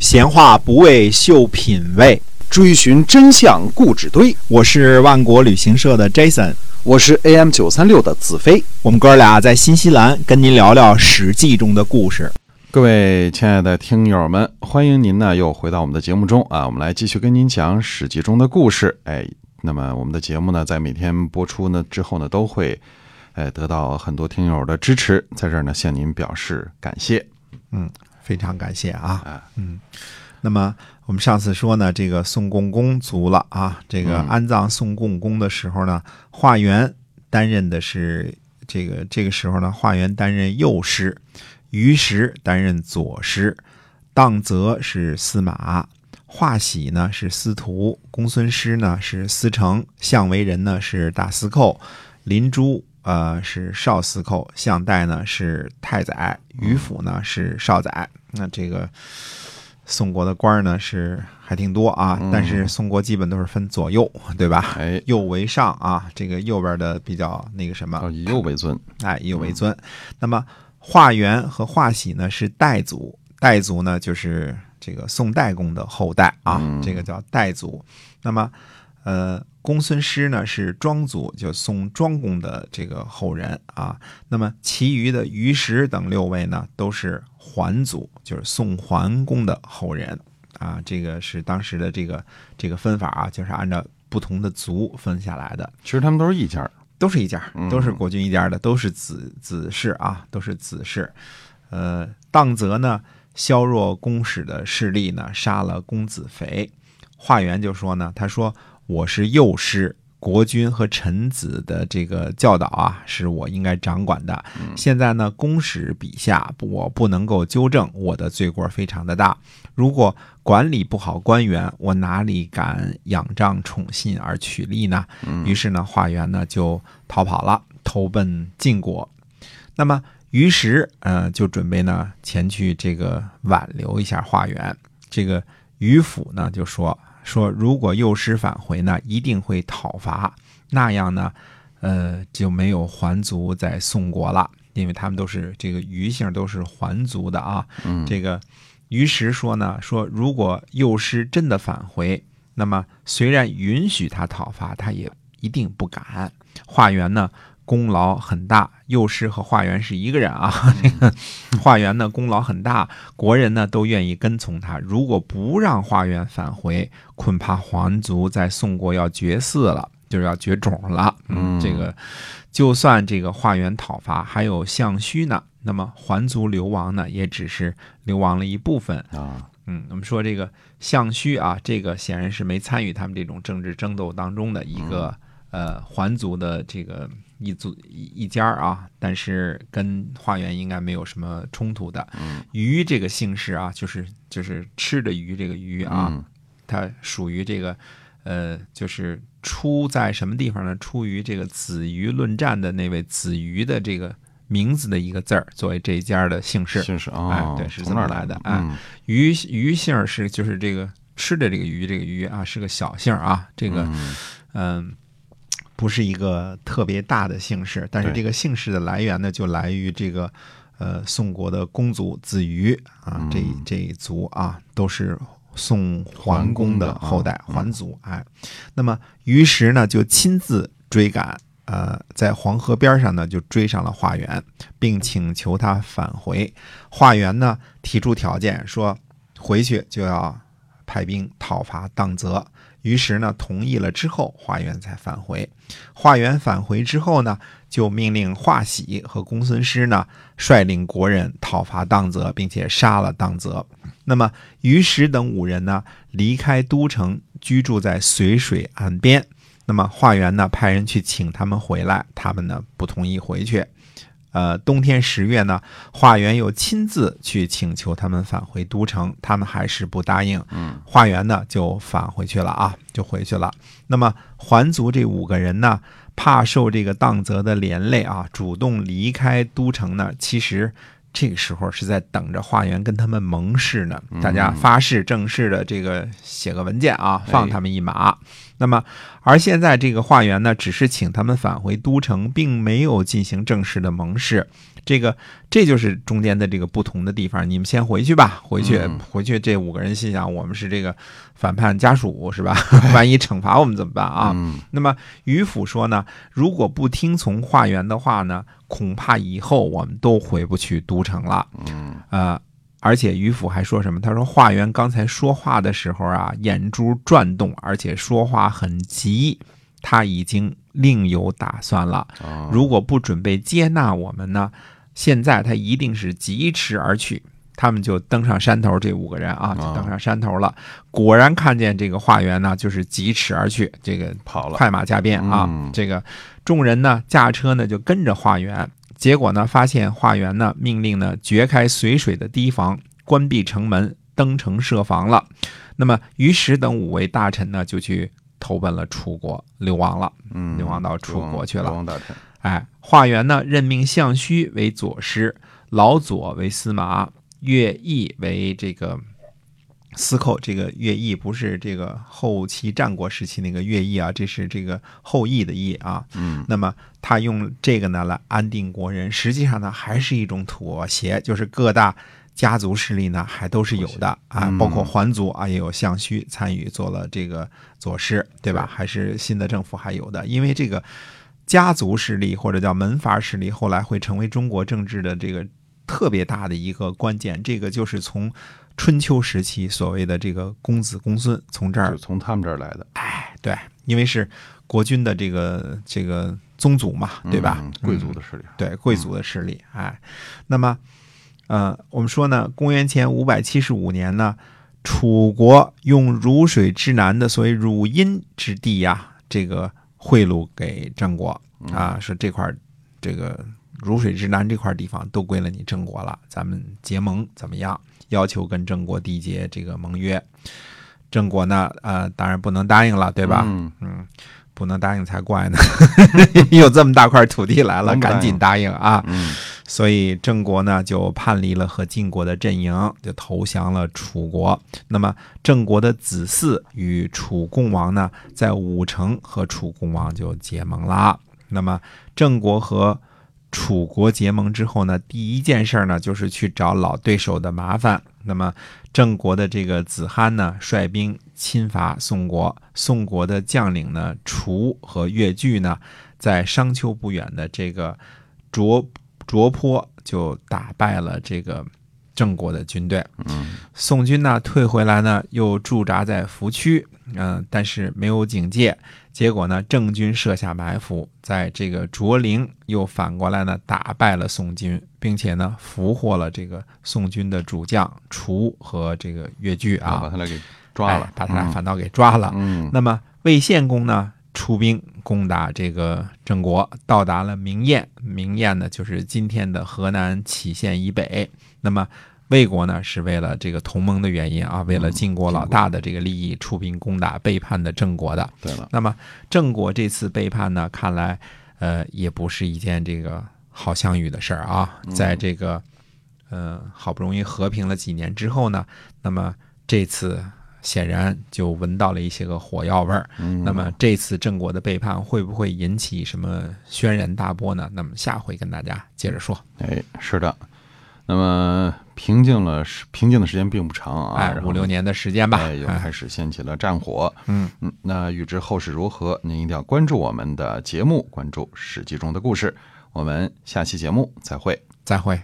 闲话不为秀品味，追寻真相故纸堆。我是万国旅行社的 Jason，我是 AM 九三六的子飞。我们哥俩在新西兰跟您聊聊《史记》中的故事。各位亲爱的听友们，欢迎您呢又回到我们的节目中啊！我们来继续跟您讲《史记》中的故事。哎，那么我们的节目呢，在每天播出呢之后呢，都会哎得到很多听友的支持，在这儿呢向您表示感谢。嗯，非常感谢啊。啊嗯，那么我们上次说呢，这个宋共公卒了啊。这个嗯安葬宋共公的时候呢，华元担任的是这个这个时候呢，华元担任右师，于石担任左师，荡泽是司马。华喜呢是司徒，公孙师呢是司成，相为人呢是大司寇，林朱呃是少司寇，项代呢是太宰，于府呢是少宰。那这个宋国的官儿呢是还挺多啊，嗯但是宋国基本都是分左右，对吧？哎，右为上啊，这个右边的比较那个什么，以右为尊。哎，以右为尊。那么华元和华喜呢是代族，代族呢就是这个宋代公的后代啊，嗯这个叫代族。那么呃，公孙师呢是庄祖，就宋庄公的这个后人啊。那么其余的于石等六位呢都是桓祖，就是宋桓公的后人啊。这个是当时的这个这个分法啊，就是按照不同的族分下来的。其实他们都是一家。都是一家嗯，都是国君一家的，都是子子氏啊，都是子氏。呃，荡泽呢削弱公使的势力呢，杀了公子肥。华元就说呢，他说我是幼师，国君和臣子的这个教导啊，是我应该掌管的。现在呢，公使笔下，我不能够纠正，我的罪过非常的大。如果管理不好官员，我哪里敢仰仗宠信而取利呢？于是呢，华元呢就逃跑了，投奔晋国。那么于时呃就准备呢前去这个挽留一下华元。这个于府呢就说说，如果幼师返回呢，一定会讨伐，那样呢，呃就没有还族在宋国了，因为他们都是这个余姓都是还族的啊。嗯，这个于石说呢，说如果幼师真的返回，那么虽然允许他讨伐，他也一定不敢。华元呢功劳很大，幼师和化缘是一个人啊。这个 化元呢功劳很大，国人呢都愿意跟从他。如果不让化缘返回，恐怕皇族在宋国要绝嗣了，就是要绝种了。嗯这个就算这个化缘讨伐，还有项须呢。那么还族流亡呢，也只是流亡了一部分。啊，嗯，我们说这个项须啊，这个显然是没参与他们这种政治争斗当中的一个、呃环族的这个一族一一家儿啊，但是跟化缘应该没有什么冲突的。嗯鱼这个姓氏啊，就是就是吃的鱼这个鱼啊，嗯它属于这个呃，就是出在什么地方呢？出于这个子鱼论战的那位子鱼的这个名字的一个字儿，作为这一家的姓氏。姓氏啊哦，对是从哪儿这么来的的。哎嗯鱼鱼姓儿是就是这个吃的这个鱼，这个鱼啊是个小姓啊，这个嗯嗯。不是一个特别大的姓氏，但是这个姓氏的来源呢，就来于这个呃宋国的公族子瑜啊，这嗯这一族啊都是宋桓公的后代嗯桓族。哎，那么于实呢就亲自追赶，呃，在黄河边上呢就追上了华元，并请求他返回。华元呢提出条件说，回去就要派兵讨伐当泽。于是呢，同意了之后，华元才返回。华元返回之后呢，就命令华喜和公孙师呢率领国人讨伐当泽，并且杀了当泽。那么于石等五人呢，离开都城，居住在随水岸边。那么华元呢，派人去请他们回来，他们呢不同意回去。呃，冬天十月呢，华元又亲自去请求他们返回都城，他们还是不答应。嗯，华元呢就返回去了啊，就回去了。那么还族这五个人呢，怕受这个荡泽的连累啊，主动离开都城呢，其实。这个时候是在等着华元跟他们盟誓呢，大家发誓正式的这个写个文件啊，放他们一马。那么，而现在这个化缘呢，只是请他们返回都城，并没有进行正式的盟誓。这个，这就是中间的这个不同的地方。你们先回去吧，回去，回去。这五个人心想，我们是这个反叛家属，是吧？万一惩罚我们怎么办啊？那么于府说呢，如果不听从化缘的话呢，恐怕以后我们都回不去都城了。嗯，呃，而且于府还说什么？他说化缘刚才说话的时候啊，眼珠转动，而且说话很急，他已经另有打算了。如果不准备接纳我们呢？现在他一定是疾驰而去，他们就登上山头，这五个人啊，就登上山头了。果然看见这个化缘呢，就是疾驰而去，这个跑了，快马加鞭啊。这个众人呢，驾车呢就跟着化缘，结果呢，发现化缘呢命令呢掘开随水的堤防，关闭城门，登城设防了。那么于石等五位大臣呢，就去投奔了楚国，流亡了，嗯，流亡到楚国去了。哎，华元呢任命项须为左师，老左为司马，乐毅为这个司寇。这个乐毅不是这个后期战国时期那个乐毅啊，这是这个后羿的羿啊。嗯，那么他用这个呢来安定国人，实际上呢还是一种妥协，就是各大家族势力呢还都是有的啊，包括桓族啊也有项须参与做了这个左师，对吧？还是新的政府还有的，因为这个。家族势力或者叫门阀势力，后来会成为中国政治的这个特别大的一个关键。这个就是从春秋时期所谓的这个公子公孙从这儿从他们这儿来的。哎，对，因为是国君的这个这个宗族嘛，对吧？贵族的势力，对贵族的势力。哎，那么呃，我们说呢，公元前五百七十五年呢，楚国用汝水之南的所谓汝阴之地呀，这个。贿赂给郑国啊，说这块这个如水之南这块地方都归了你郑国了，咱们结盟怎么样？要求跟郑国缔结这个盟约。郑国呢，呃，当然不能答应了，对吧？嗯，不能答应才怪呢，有这么大块土地来了，赶紧答应啊！嗯。所以郑国呢就叛离了和晋国的阵营，就投降了楚国。那么郑国的子嗣与楚共王呢，在武城和楚共王就结盟了。那么郑国和楚国结盟之后呢，第一件事呢就是去找老对手的麻烦。那么郑国的这个子罕呢，率兵侵伐宋国。宋国的将领呢，楚和越剧呢，在商丘不远的这个卓。卓坡就打败了这个郑国的军队，宋军呢退回来呢，又驻扎在福区，嗯，但是没有警戒，结果呢，郑军设下埋伏，在这个卓陵又反过来呢打败了宋军，并且呢俘获了这个宋军的主将楚和这个越剧啊，把他俩给抓了，把他俩反倒给抓了。嗯，那么魏献公呢？出兵攻打这个郑国，到达了明燕。明燕呢，就是今天的河南杞县以北。那么魏国呢，是为了这个同盟的原因啊，为了晋国老大的这个利益，出兵攻打背叛的郑国的。对了，那么郑国这次背叛呢，看来呃也不是一件这个好相遇的事儿啊。在这个呃好不容易和平了几年之后呢，那么这次。显然就闻到了一些个火药味儿。那么这次郑国的背叛会不会引起什么轩然大波呢？那么下回跟大家接着说。哎，是的。那么平静了，平静的时间并不长啊，哎，五六年的时间吧，又 开始掀起了战火。嗯嗯，那预知后事如何，您一定要关注我们的节目，关注《史记》中的故事。我们下期节目再会，再会。